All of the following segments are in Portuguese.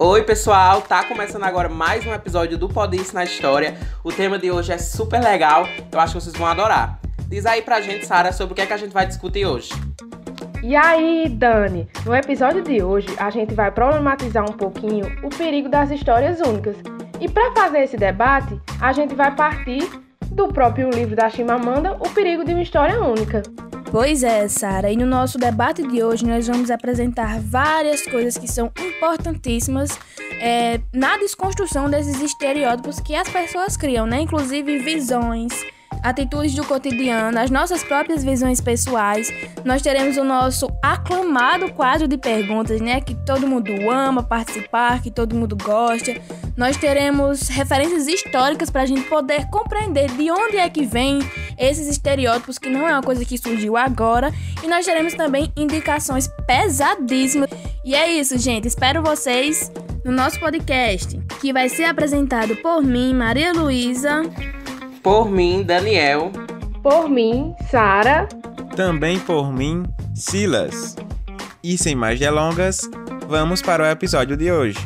Oi, pessoal! Tá começando agora mais um episódio do Podice na História. O tema de hoje é super legal, eu acho que vocês vão adorar. Diz aí pra gente, Sara, sobre o que é que a gente vai discutir hoje. E aí, Dani? No episódio de hoje, a gente vai problematizar um pouquinho o perigo das histórias únicas. E para fazer esse debate, a gente vai partir do próprio livro da Chimamanda, O Perigo de uma História Única. Pois é, Sara, e no nosso debate de hoje nós vamos apresentar várias coisas que são importantíssimas é, na desconstrução desses estereótipos que as pessoas criam, né? Inclusive visões, atitudes do cotidiano, as nossas próprias visões pessoais. Nós teremos o nosso aclamado quadro de perguntas, né? Que todo mundo ama participar, que todo mundo gosta. Nós teremos referências históricas para a gente poder compreender de onde é que vem esses estereótipos, que não é uma coisa que surgiu agora. E nós teremos também indicações pesadíssimas. E é isso, gente. Espero vocês no nosso podcast, que vai ser apresentado por mim, Maria Luísa. Por mim, Daniel. Por mim, Sara. Também por mim, Silas. E sem mais delongas, vamos para o episódio de hoje.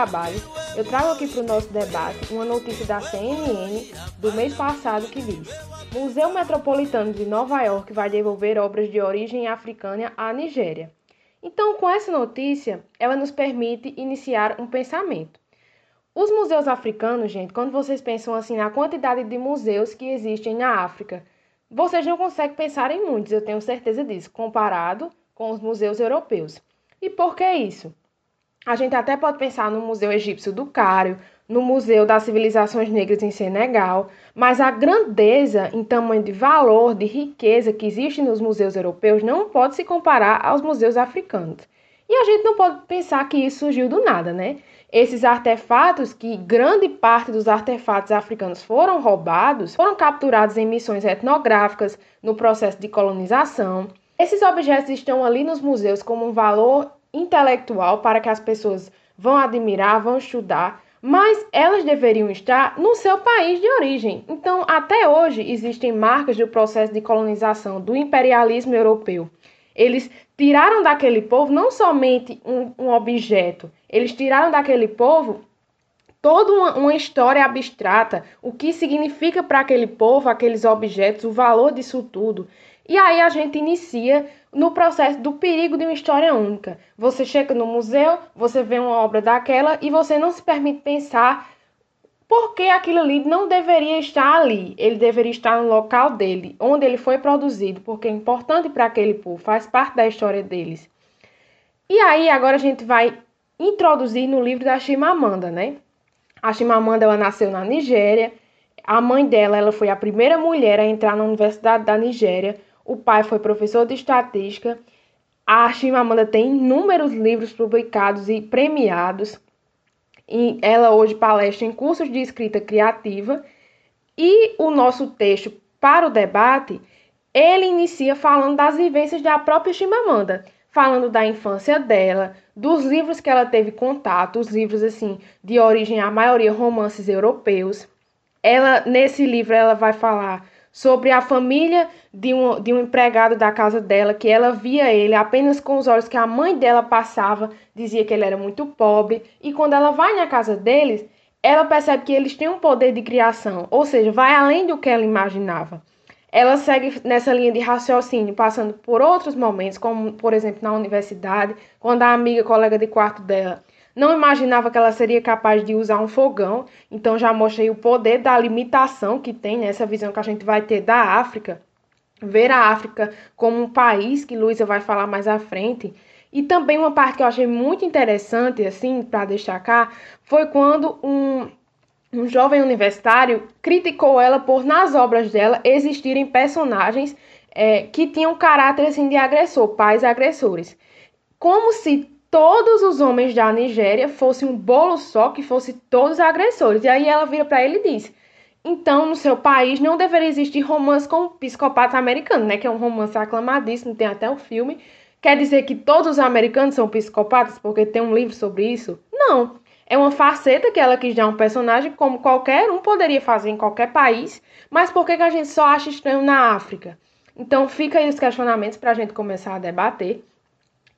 Trabalhos, eu trago aqui para o nosso debate uma notícia da CNN do mês passado que diz: Museu Metropolitano de Nova York vai devolver obras de origem africana à Nigéria. Então, com essa notícia, ela nos permite iniciar um pensamento. Os museus africanos, gente, quando vocês pensam assim na quantidade de museus que existem na África, vocês não conseguem pensar em muitos, eu tenho certeza disso, comparado com os museus europeus. E por que isso? A gente até pode pensar no Museu Egípcio do Cário, no Museu das Civilizações Negras em Senegal, mas a grandeza em tamanho de valor, de riqueza que existe nos museus europeus não pode se comparar aos museus africanos. E a gente não pode pensar que isso surgiu do nada, né? Esses artefatos, que grande parte dos artefatos africanos foram roubados, foram capturados em missões etnográficas no processo de colonização. Esses objetos estão ali nos museus como um valor intelectual para que as pessoas vão admirar, vão estudar, mas elas deveriam estar no seu país de origem. Então, até hoje, existem marcas do processo de colonização do imperialismo europeu. Eles tiraram daquele povo não somente um, um objeto, eles tiraram daquele povo toda uma, uma, história abstrata, o que significa para aquele povo, aqueles objetos, o valor disso tudo. E aí a gente inicia no processo do perigo de uma história única. Você chega no museu, você vê uma obra daquela e você não se permite pensar por que aquilo ali não deveria estar ali. Ele deveria estar no local dele, onde ele foi produzido, porque é importante para aquele povo, faz parte da história deles. E aí agora a gente vai introduzir no livro da Chimamanda, né? A Chimamanda ela nasceu na Nigéria. A mãe dela ela foi a primeira mulher a entrar na Universidade da Nigéria o pai foi professor de estatística. A Chimamanda tem inúmeros livros publicados e premiados. E ela hoje palestra em cursos de escrita criativa. E o nosso texto para o debate, ele inicia falando das vivências da própria Chimamanda, falando da infância dela, dos livros que ela teve contato, os livros assim de origem a maioria romances europeus. Ela nesse livro ela vai falar sobre a família de um, de um empregado da casa dela, que ela via ele apenas com os olhos que a mãe dela passava, dizia que ele era muito pobre, e quando ela vai na casa deles, ela percebe que eles têm um poder de criação, ou seja, vai além do que ela imaginava. Ela segue nessa linha de raciocínio, passando por outros momentos, como por exemplo na universidade, quando a amiga colega de quarto dela não imaginava que ela seria capaz de usar um fogão, então já mostrei o poder da limitação que tem nessa né? visão que a gente vai ter da África, ver a África como um país que Luísa vai falar mais à frente. E também uma parte que eu achei muito interessante, assim, para destacar, foi quando um, um jovem universitário criticou ela por, nas obras dela, existirem personagens é, que tinham caráter assim, de agressor, pais agressores. Como se todos os homens da Nigéria fossem um bolo só, que fosse todos agressores. E aí ela vira para ele e diz: então, no seu país não deveria existir romance com psicopatas americanos, né? Que é um romance aclamadíssimo, tem até um filme. Quer dizer que todos os americanos são psicopatas porque tem um livro sobre isso? Não. É uma faceta que ela quis dar um personagem como qualquer um poderia fazer em qualquer país, mas por que, que a gente só acha estranho na África? Então fica aí os questionamentos para a gente começar a debater.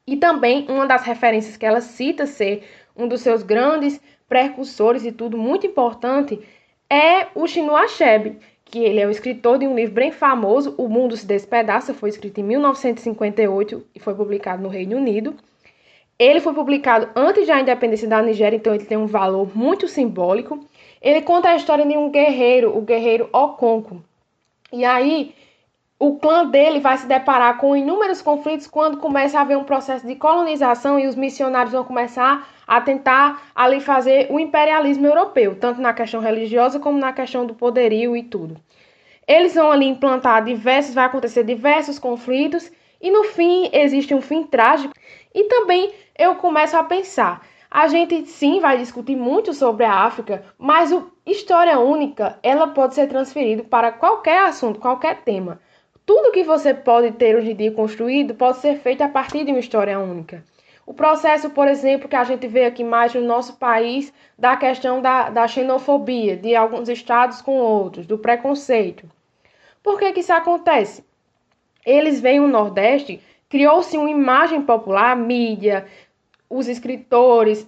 E também uma das referências que ela cita ser um dos seus grandes precursores e tudo muito importante é o Chinua Achebe, que ele é o escritor de um livro bem famoso, O Mundo se Despedaça, foi escrito em 1958 e foi publicado no Reino Unido. Ele foi publicado antes da independência da Nigéria, então ele tem um valor muito simbólico. Ele conta a história de um guerreiro, o guerreiro Okonko. E aí, o clã dele vai se deparar com inúmeros conflitos quando começa a haver um processo de colonização e os missionários vão começar a tentar ali fazer o imperialismo europeu, tanto na questão religiosa como na questão do poderio e tudo. Eles vão ali implantar diversos, vai acontecer diversos conflitos e no fim existe um fim trágico. E também eu começo a pensar, a gente sim vai discutir muito sobre a África, mas o história única, ela pode ser transferida para qualquer assunto, qualquer tema. Tudo que você pode ter hoje em dia construído pode ser feito a partir de uma história única. O processo, por exemplo, que a gente vê aqui mais no nosso país, da questão da, da xenofobia de alguns estados com outros, do preconceito. Por que, que isso acontece? Eles veem o Nordeste, criou-se uma imagem popular, a mídia, os escritores,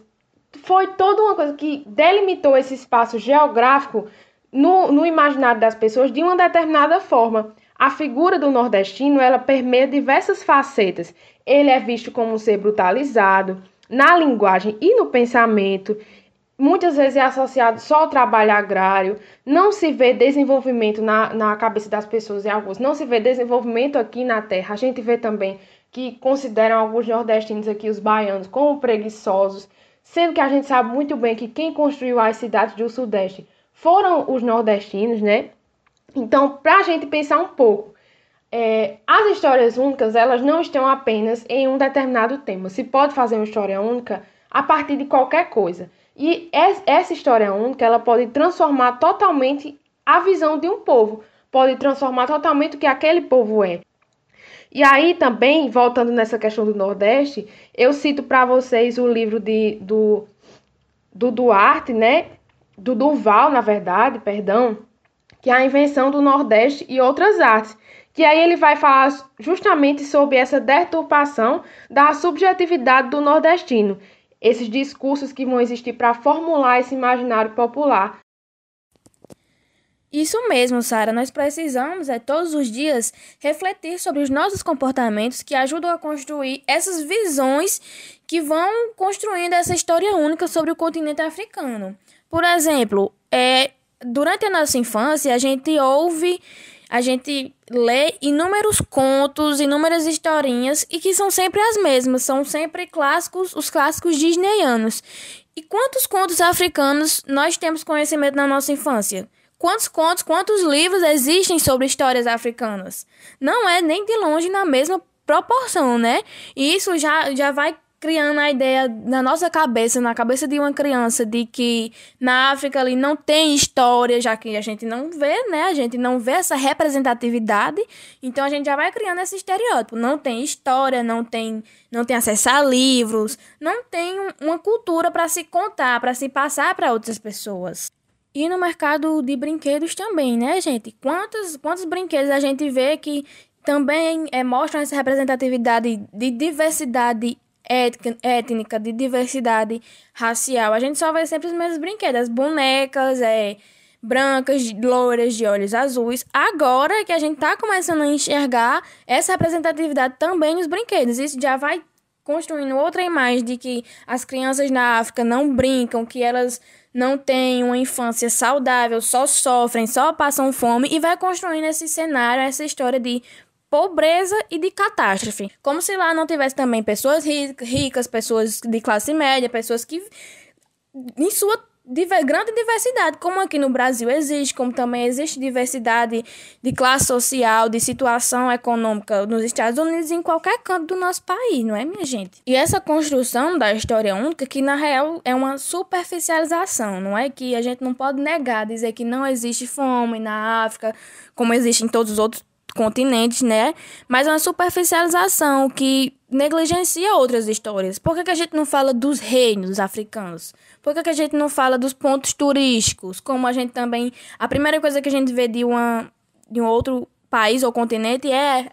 foi toda uma coisa que delimitou esse espaço geográfico no, no imaginário das pessoas de uma determinada forma. A figura do nordestino ela permeia diversas facetas. Ele é visto como um ser brutalizado na linguagem e no pensamento. Muitas vezes é associado só ao trabalho agrário. Não se vê desenvolvimento na, na cabeça das pessoas e alguns. Não se vê desenvolvimento aqui na terra. A gente vê também que consideram alguns nordestinos aqui, os baianos, como preguiçosos, sendo que a gente sabe muito bem que quem construiu as cidades do Sudeste foram os nordestinos, né? Então, para a gente pensar um pouco, é, as histórias únicas elas não estão apenas em um determinado tema. Se pode fazer uma história única a partir de qualquer coisa. E essa história única ela pode transformar totalmente a visão de um povo, pode transformar totalmente o que aquele povo é. E aí também, voltando nessa questão do Nordeste, eu cito para vocês o livro de, do, do Duarte, né? Do Duval, na verdade, perdão, que é a invenção do Nordeste e outras artes. Que aí ele vai falar justamente sobre essa deturpação da subjetividade do nordestino, esses discursos que vão existir para formular esse imaginário popular. Isso mesmo, Sara. Nós precisamos, é, todos os dias, refletir sobre os nossos comportamentos que ajudam a construir essas visões que vão construindo essa história única sobre o continente africano. Por exemplo, é, durante a nossa infância, a gente ouve, a gente lê inúmeros contos, inúmeras historinhas e que são sempre as mesmas, são sempre clássicos, os clássicos disneyanos. E quantos contos africanos nós temos conhecimento na nossa infância? Quantos contos, quantos livros existem sobre histórias africanas? Não é nem de longe na mesma proporção, né? E isso já, já vai criando a ideia na nossa cabeça, na cabeça de uma criança, de que na África ali não tem história, já que a gente não vê, né? A gente não vê essa representatividade, então a gente já vai criando esse estereótipo. Não tem história, não tem, não tem acesso a livros, não tem uma cultura para se contar, para se passar para outras pessoas. E no mercado de brinquedos também, né, gente? Quantos, quantos brinquedos a gente vê que também é, mostram essa representatividade de diversidade étnica, de diversidade racial. A gente só vê sempre os mesmos brinquedos, as bonecas, é, brancas, loiras, de olhos azuis. Agora que a gente tá começando a enxergar essa representatividade também nos brinquedos, isso já vai construindo outra imagem de que as crianças na África não brincam, que elas não têm uma infância saudável, só sofrem, só passam fome e vai construindo esse cenário, essa história de pobreza e de catástrofe. Como se lá não tivesse também pessoas ricas, pessoas de classe média, pessoas que, em sua grande diversidade, como aqui no Brasil existe, como também existe diversidade de classe social, de situação econômica nos Estados Unidos e em qualquer canto do nosso país, não é, minha gente? E essa construção da história única, que na real é uma superficialização, não é? Que a gente não pode negar, dizer que não existe fome na África, como existe em todos os outros continentes, né? Mas é uma superficialização que negligencia outras histórias. Por que, que a gente não fala dos reinos africanos? Por que, que a gente não fala dos pontos turísticos? Como a gente também. A primeira coisa que a gente vê de, uma, de um outro país ou continente é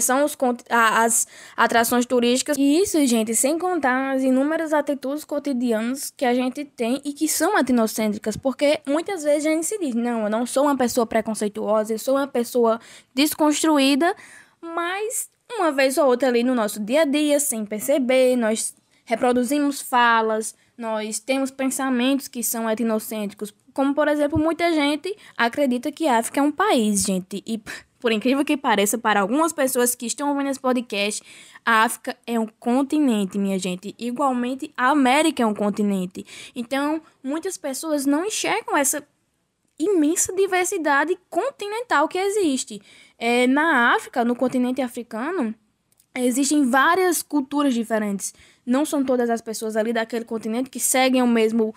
são os, as atrações turísticas. E isso, gente, sem contar as inúmeras atitudes cotidianas que a gente tem e que são etnocêntricas, porque muitas vezes a gente se diz: não, eu não sou uma pessoa preconceituosa, eu sou uma pessoa desconstruída, mas uma vez ou outra ali no nosso dia a dia, sem perceber, nós reproduzimos falas, nós temos pensamentos que são etnocêntricos, como por exemplo, muita gente acredita que a África é um país, gente, e por incrível que pareça, para algumas pessoas que estão ouvindo esse podcast, a África é um continente, minha gente. Igualmente, a América é um continente. Então, muitas pessoas não enxergam essa imensa diversidade continental que existe. É, na África, no continente africano, existem várias culturas diferentes. Não são todas as pessoas ali daquele continente que seguem o mesmo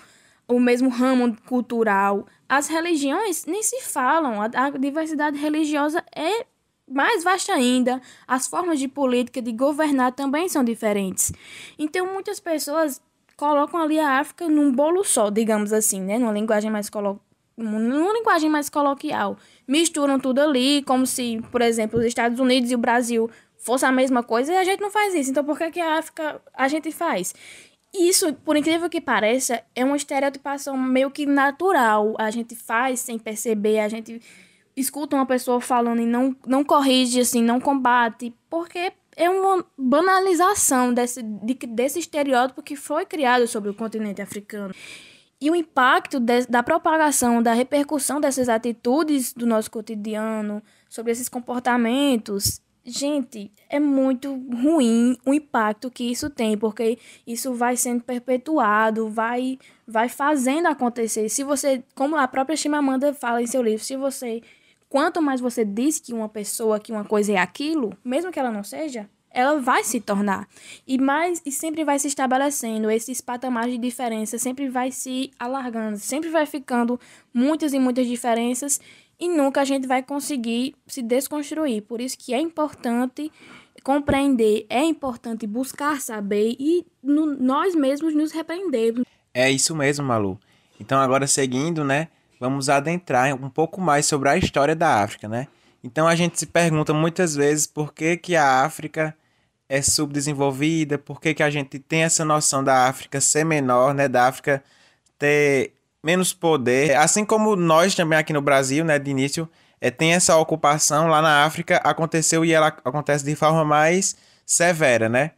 o mesmo ramo cultural. As religiões nem se falam, a, diversidade religiosa é mais vasta ainda, as formas de política de governar também são diferentes. Então muitas pessoas colocam ali a África num bolo só, digamos assim, né, numa linguagem mais colo numa linguagem mais coloquial. Misturam tudo ali, como se, por exemplo, os Estados Unidos e o Brasil fosse a mesma coisa e a gente não faz isso. Então por que, que a África a gente faz? Isso, por incrível que pareça, é uma estereotipação meio que natural. A gente faz sem perceber, a gente escuta uma pessoa falando e não, não corrige, assim, não combate, porque é uma banalização desse, de, desse estereótipo que foi criado sobre o continente africano. E o impacto de, da propagação, da repercussão dessas atitudes do nosso cotidiano, sobre esses comportamentos, Gente, é muito ruim o impacto que isso tem, porque isso vai sendo perpetuado, vai vai fazendo acontecer. Se você, como a própria Chimamanda fala em seu livro, se você quanto mais você diz que uma pessoa, que uma coisa é aquilo, mesmo que ela não seja, ela vai se tornar. E mais e sempre vai se estabelecendo esses patamares de diferença, sempre vai se alargando, sempre vai ficando muitas e muitas diferenças e nunca a gente vai conseguir se desconstruir. Por isso que é importante compreender, é importante buscar saber e no, nós mesmos nos repreender. É isso mesmo, Malu. Então agora seguindo, né, vamos adentrar um pouco mais sobre a história da África, né? Então a gente se pergunta muitas vezes por que, que a África é subdesenvolvida, por que, que a gente tem essa noção da África ser menor, né, da África ter menos poder. Assim como nós também aqui no Brasil, né, de início, é, tem essa ocupação lá na África, aconteceu e ela acontece de forma mais severa, né?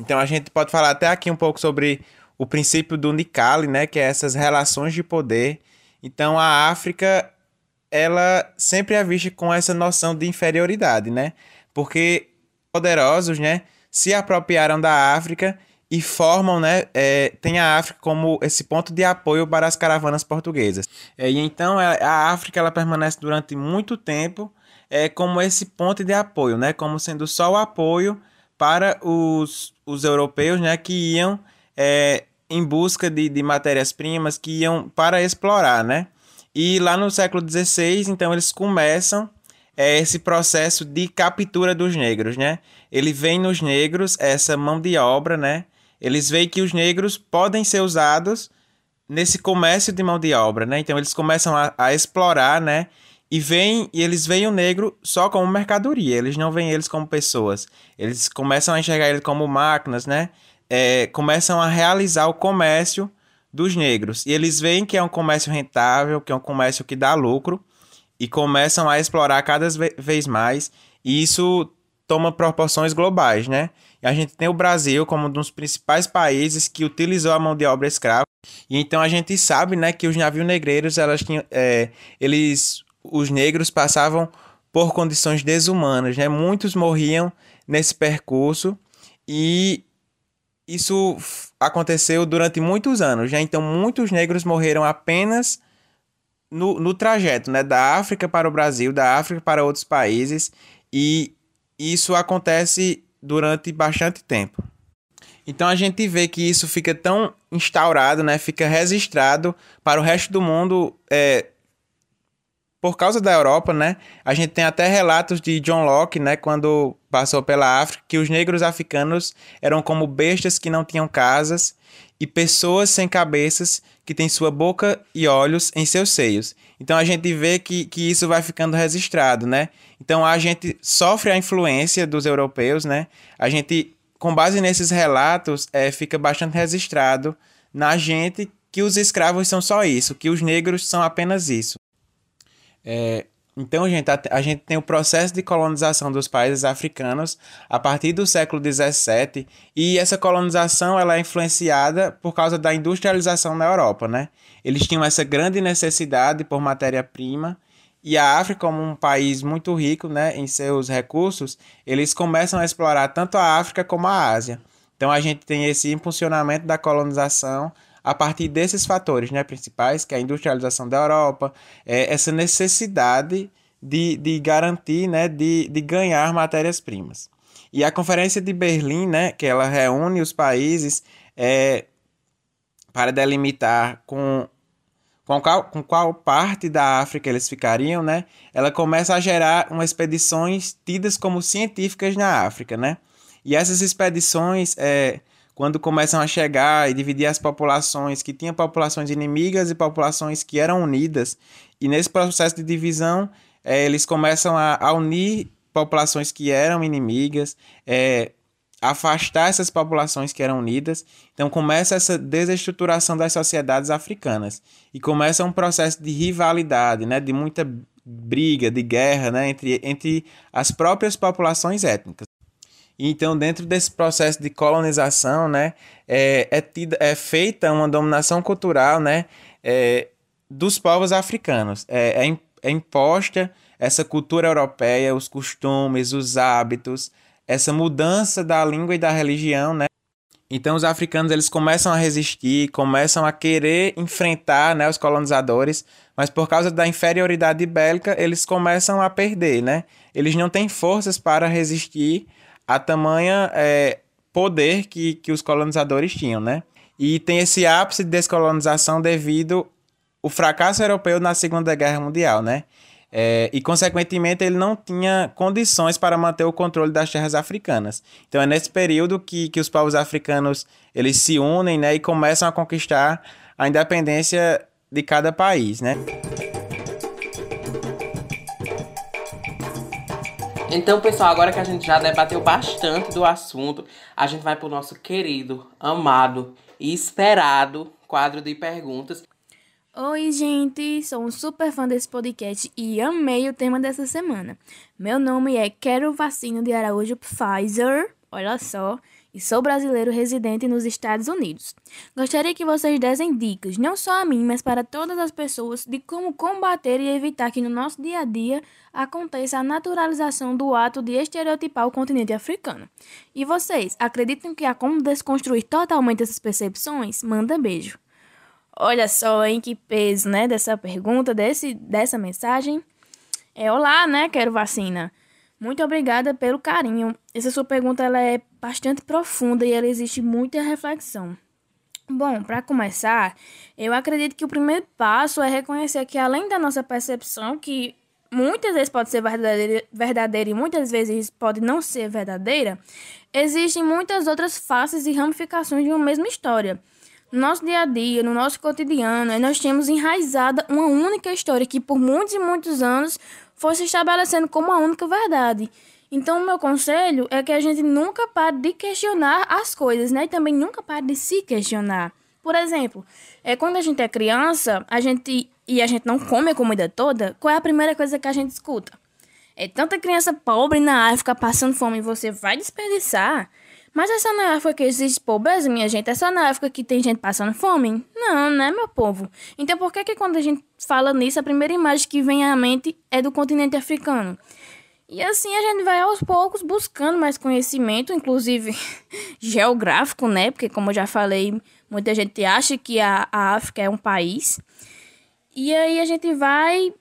Então a gente pode falar até aqui um pouco sobre o princípio do Nicali, né, que é essas relações de poder. Então a África ela sempre é vista com essa noção de inferioridade, né? Porque poderosos, né, se apropriaram da África e formam, né, é, tem a África como esse ponto de apoio para as caravanas portuguesas. É, e então é, a África ela permanece durante muito tempo é, como esse ponto de apoio, né, como sendo só o apoio para os, os europeus, né, que iam é, em busca de, de matérias-primas, que iam para explorar, né. E lá no século XVI, então eles começam é esse processo de captura dos negros, né? Ele vem nos negros essa mão de obra, né? Eles veem que os negros podem ser usados nesse comércio de mão de obra, né? Então eles começam a, a explorar, né? E vem e eles veem o negro só como mercadoria, eles não veem eles como pessoas. Eles começam a enxergar ele como máquinas, né? É, começam a realizar o comércio dos negros. E eles veem que é um comércio rentável, que é um comércio que dá lucro, e começam a explorar cada vez mais. E isso toma proporções globais, né? E a gente tem o Brasil como um dos principais países que utilizou a mão de obra escrava. E então a gente sabe, né, que os navios negreiros, elas tinham, é, eles, os negros passavam por condições desumanas, né? Muitos morriam nesse percurso e isso aconteceu durante muitos anos, né? Então muitos negros morreram apenas no, no trajeto, né, da África para o Brasil, da África para outros países e isso acontece durante bastante tempo. Então a gente vê que isso fica tão instaurado, né? Fica registrado para o resto do mundo é, por causa da Europa, né? A gente tem até relatos de John Locke, né, quando passou pela África, que os negros africanos eram como bestas que não tinham casas e pessoas sem cabeças que têm sua boca e olhos em seus seios. Então a gente vê que, que isso vai ficando registrado, né? Então a gente sofre a influência dos europeus, né? A gente, com base nesses relatos, é, fica bastante registrado na gente que os escravos são só isso, que os negros são apenas isso. É, então, gente, a, a, gente tem o processo de colonização dos países africanos a partir do século XVII e essa colonização ela é influenciada por causa da industrialização na Europa, né? Eles tinham essa grande necessidade por matéria-prima e a África, como um país muito rico né, em seus recursos, eles começam a explorar tanto a África como a Ásia. Então, a gente tem esse impulsionamento da colonização a partir desses fatores né, principais, que é a industrialização da Europa, é essa necessidade de, de garantir, né, de, de ganhar matérias-primas. E a Conferência de Berlim, né, que ela reúne os países é, para delimitar com, com, qual, com qual parte da África eles ficariam, né, ela começa a gerar umas expedições tidas como científicas na África. Né? E essas expedições é, quando começam a chegar e dividir as populações, que tinham populações inimigas e populações que eram unidas, e nesse processo de divisão, é, eles começam a, a, unir populações que eram inimigas, é, afastar essas populações que eram unidas. Então começa essa desestruturação das sociedades africanas e começa um processo de rivalidade, né, de muita briga, de guerra, né, entre, entre as próprias populações étnicas. Então, dentro desse processo de colonização, né, é, é, tida, é feita uma dominação cultural, né, é, dos povos africanos. É, é, é imposta essa cultura europeia, os costumes, os hábitos, essa mudança da língua e da religião, né? Então os africanos eles começam a resistir, começam a querer enfrentar, né, os colonizadores, mas por causa da inferioridade bélica eles começam a perder, né? Eles não têm forças para resistir a tamanha é, poder que, que os colonizadores tinham, né? E tem esse ápice de descolonização devido ao fracasso europeu na Segunda Guerra Mundial, né? É, e, consequentemente, ele não tinha condições para manter o controle das terras africanas. Então, é nesse período que, que os povos africanos eles se unem né, e começam a conquistar a independência de cada país, né? Então, pessoal, agora que a gente já debateu bastante do assunto, a gente vai pro nosso querido, amado e esperado quadro de perguntas. Oi, gente! Sou um super fã desse podcast e amei o tema dessa semana. Meu nome é Quero Vacina de Araújo Pfizer, olha só, e sou brasileiro residente nos Estados Unidos. Gostaria que vocês dessem dicas, não só a mim, mas para todas as pessoas, de como combater e evitar que no nosso dia a dia aconteça a naturalização do ato de estereotipar o continente africano. E vocês, acreditam que há como desconstruir totalmente essas percepções? Manda beijo. Olha só em que peso, né, dessa pergunta, desse, dessa mensagem. É olá, né, quero vacina. Muito obrigada pelo carinho. Essa sua pergunta ela é bastante profunda e ela existe muita reflexão. Bom, para começar, eu acredito que o primeiro passo é reconhecer que além da nossa percepção, que muitas vezes pode ser verdadeira, verdadeira e muitas vezes pode não ser verdadeira, existem muitas outras faces e ramificações de uma mesma história. No nosso dia a dia, no nosso cotidiano, nós temos enraizada uma única história que por muitos e muitos anos foi se estabelecendo como a única verdade. Então, o meu conselho é que a gente nunca pare de questionar as coisas, né? E também nunca pare de se questionar. Por exemplo, é, quando a gente é criança, a gente e a gente não come a comida toda, qual é a primeira coisa que a gente escuta? É tanta criança pobre na África passando fome e você vai desperdiçar? Mas essa não é a África que existe pobreza, minha gente? É só na África que tem gente passando fome? Não, né, meu povo? Então por que que quando a gente fala nisso, a primeira imagem que vem à mente é do continente africano? E assim a gente vai aos poucos buscando mais conhecimento, inclusive geográfico, né? Porque como eu já falei, muita gente acha que a, a África é um país. E aí a gente vai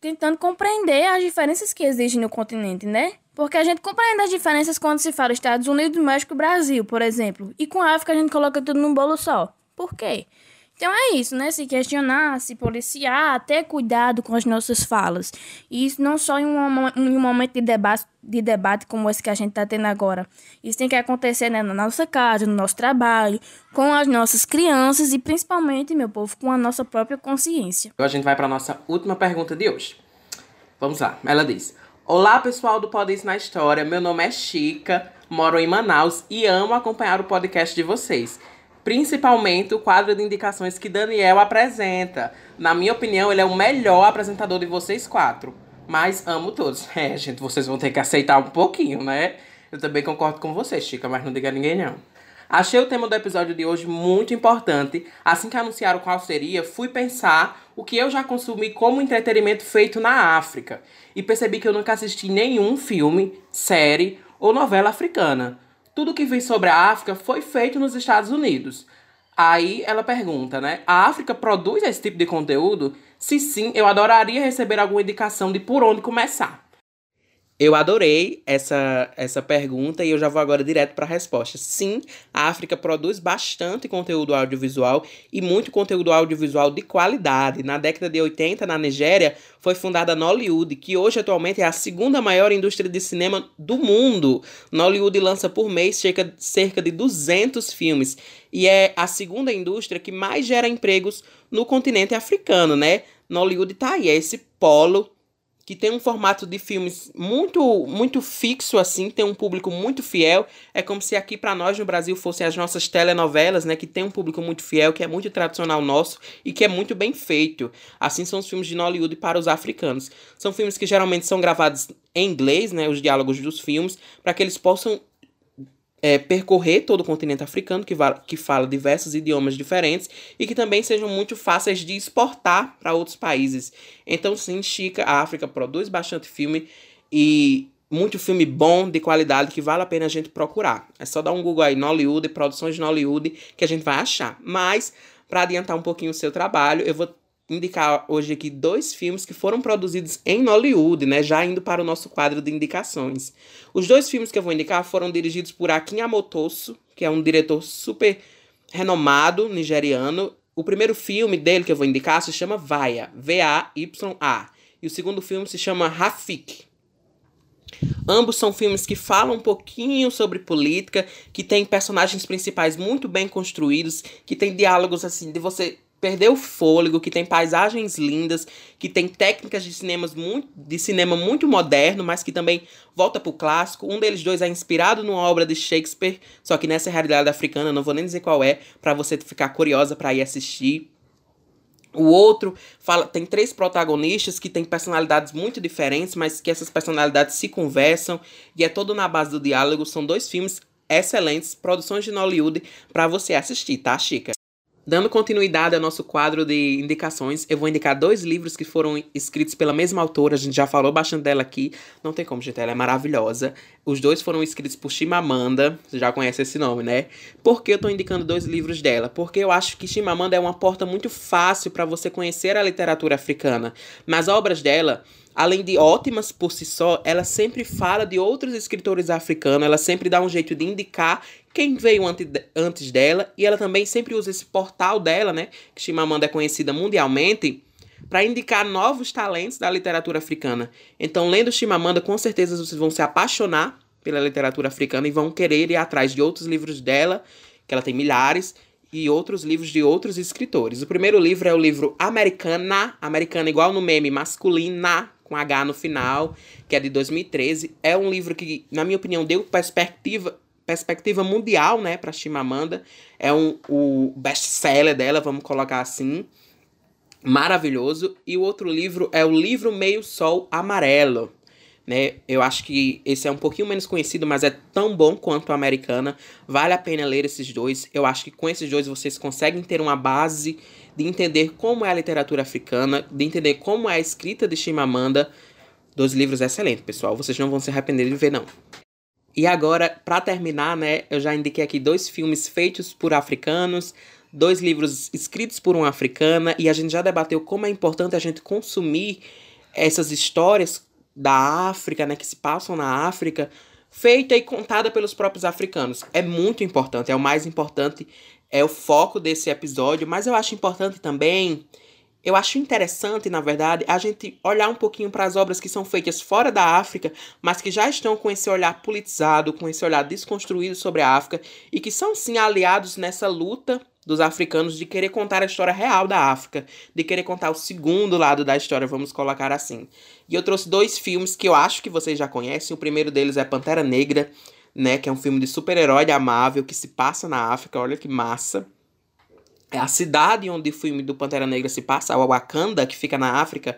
tentando compreender as diferenças que existem no continente, né? Porque a gente compreende as diferenças quando se fala Estados Unidos, México e Brasil, por exemplo. E com a África a gente coloca tudo num bolo só. Por quê? Então é isso, né? Se questionar, se policiar, ter cuidado com as nossas falas. E isso não só em um, em um momento de debate, de debate como esse que a gente está tendo agora. Isso tem que acontecer né, na nossa casa, no nosso trabalho, com as nossas crianças e principalmente, meu povo, com a nossa própria consciência. Então a gente vai para nossa última pergunta de hoje. Vamos lá. Ela diz: Olá, pessoal do Pode Isso na História. Meu nome é Chica, moro em Manaus e amo acompanhar o podcast de vocês principalmente o quadro de indicações que Daniel apresenta. Na minha opinião, ele é o melhor apresentador de vocês quatro. Mas amo todos. É, gente, vocês vão ter que aceitar um pouquinho, né? Eu também concordo com você, Chica, mas não diga a ninguém não. Achei o tema do episódio de hoje muito importante. Assim que anunciaram qual seria, fui pensar o que eu já consumi como entretenimento feito na África. E percebi que eu nunca assisti nenhum filme, série ou novela africana tudo que vi sobre a África foi feito nos Estados Unidos. Aí ela pergunta, né? A África produz esse tipo de conteúdo? Se sim, eu adoraria receber alguma indicação de por onde começar. Eu adorei essa, essa pergunta e eu já vou agora direto para a resposta. Sim, a África produz bastante conteúdo audiovisual e muito conteúdo audiovisual de qualidade. Na década de 80, na Nigéria, foi fundada a Nollywood, que hoje atualmente é a segunda maior indústria de cinema do mundo. Nollywood lança por mês cerca, cerca de 200 filmes e é a segunda indústria que mais gera empregos no continente africano, né? Nollywood tá aí, é esse polo que tem um formato de filmes muito muito fixo assim, tem um público muito fiel. É como se aqui para nós no Brasil fossem as nossas telenovelas, né, que tem um público muito fiel, que é muito tradicional nosso e que é muito bem feito. Assim são os filmes de Nollywood para os africanos. São filmes que geralmente são gravados em inglês, né, os diálogos dos filmes, para que eles possam é, percorrer todo o continente africano, que, que fala diversos idiomas diferentes e que também sejam muito fáceis de exportar para outros países. Então, sim, Chica, a África produz bastante filme e muito filme bom, de qualidade, que vale a pena a gente procurar. É só dar um Google aí, Nollywood, produções de Nollywood, que a gente vai achar. Mas, para adiantar um pouquinho o seu trabalho, eu vou indicar hoje aqui dois filmes que foram produzidos em Nollywood, né? Já indo para o nosso quadro de indicações. Os dois filmes que eu vou indicar foram dirigidos por Akin Amotoso, que é um diretor super renomado nigeriano. O primeiro filme dele que eu vou indicar se chama Vaya, V-A-Y-A. E o segundo filme se chama Rafik. Ambos são filmes que falam um pouquinho sobre política, que tem personagens principais muito bem construídos, que tem diálogos assim de você perdeu o fôlego, que tem paisagens lindas, que tem técnicas de, cinemas muito, de cinema muito moderno, mas que também volta pro clássico. Um deles dois é inspirado numa obra de Shakespeare, só que nessa realidade africana, não vou nem dizer qual é, para você ficar curiosa para ir assistir. O outro fala, tem três protagonistas que têm personalidades muito diferentes, mas que essas personalidades se conversam e é todo na base do diálogo. São dois filmes excelentes, produções de Nollywood para você assistir, tá, Chica? Dando continuidade ao nosso quadro de indicações, eu vou indicar dois livros que foram escritos pela mesma autora, a gente já falou bastante dela aqui, não tem como, gente, ela é maravilhosa. Os dois foram escritos por Chimamanda, você já conhece esse nome, né? Por que eu tô indicando dois livros dela? Porque eu acho que Chimamanda é uma porta muito fácil para você conhecer a literatura africana. Nas obras dela, além de ótimas por si só, ela sempre fala de outros escritores africanos, ela sempre dá um jeito de indicar quem veio antes dela, e ela também sempre usa esse portal dela, né, que Chimamanda é conhecida mundialmente, para indicar novos talentos da literatura africana. Então, lendo Chimamanda, com certeza vocês vão se apaixonar pela literatura africana e vão querer ir atrás de outros livros dela, que ela tem milhares, e outros livros de outros escritores. O primeiro livro é o livro Americana, Americana igual no meme, masculina, com H no final, que é de 2013. É um livro que, na minha opinião, deu perspectiva perspectiva mundial, né, para Chimamanda. É um, o best-seller dela, vamos colocar assim. Maravilhoso. E o outro livro é o livro Meio Sol Amarelo. Né? Eu acho que esse é um pouquinho menos conhecido, mas é tão bom quanto a americana. Vale a pena ler esses dois. Eu acho que com esses dois vocês conseguem ter uma base de entender como é a literatura africana, de entender como é a escrita de Chimamanda. Dois livros excelentes, pessoal. Vocês não vão se arrepender de ver, não. E agora, para terminar, né, eu já indiquei aqui dois filmes feitos por africanos, dois livros escritos por uma africana, e a gente já debateu como é importante a gente consumir essas histórias da África, né, que se passam na África, feita e contada pelos próprios africanos. É muito importante, é o mais importante é o foco desse episódio, mas eu acho importante também eu acho interessante, na verdade, a gente olhar um pouquinho para as obras que são feitas fora da África, mas que já estão com esse olhar politizado, com esse olhar desconstruído sobre a África e que são sim aliados nessa luta dos africanos de querer contar a história real da África, de querer contar o segundo lado da história, vamos colocar assim. E eu trouxe dois filmes que eu acho que vocês já conhecem. O primeiro deles é Pantera Negra, né, que é um filme de super-herói da Marvel que se passa na África, olha que massa. É a cidade onde o filme do Pantera Negra se passa, a Wakanda, que fica na África,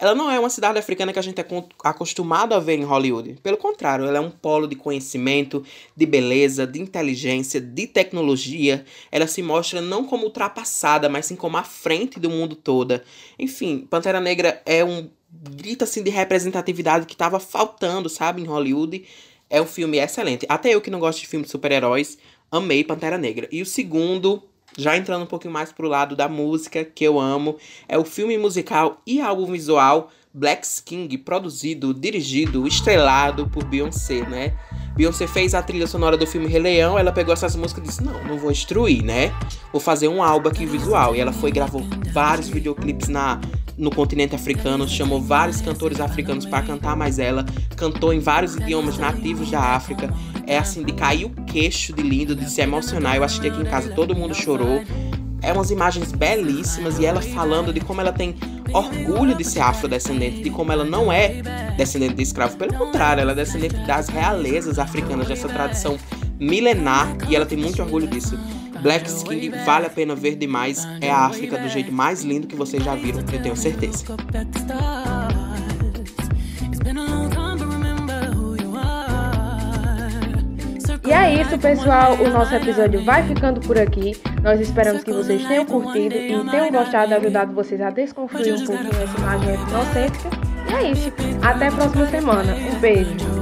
ela não é uma cidade africana que a gente é acostumado a ver em Hollywood. Pelo contrário, ela é um polo de conhecimento, de beleza, de inteligência, de tecnologia. Ela se mostra não como ultrapassada, mas sim como à frente do mundo toda. Enfim, Pantera Negra é um grito assim de representatividade que estava faltando, sabe, em Hollywood. É um filme excelente. Até eu que não gosto de filmes de super-heróis, amei Pantera Negra. E o segundo já entrando um pouquinho mais pro lado da música, que eu amo, é o filme musical e álbum visual Black King, produzido, dirigido, estrelado por Beyoncé, né? Beyoncé fez a trilha sonora do filme Rei Leão, ela pegou essas músicas e disse: Não, não vou destruir, né? Vou fazer um álbum aqui visual. E ela foi gravou vários videoclipes na, no continente africano, chamou vários cantores africanos para cantar, mas ela cantou em vários idiomas nativos da África. É assim, de cair o queixo de lindo, de se emocionar. Eu assisti aqui em casa, todo mundo chorou. É umas imagens belíssimas e ela falando de como ela tem orgulho de ser afrodescendente, de como ela não é descendente de escravo. Pelo contrário, ela é descendente das realezas africanas, dessa tradição milenar e ela tem muito orgulho disso. Black Skin vale a pena ver demais. É a África do jeito mais lindo que vocês já viram, eu tenho certeza. E é isso, pessoal. O nosso episódio vai ficando por aqui. Nós esperamos que vocês tenham curtido e tenham gostado, ajudado vocês a desconstruir um pouquinho essa imagem etnocêntrica. E é isso. Até a próxima semana. Um beijo.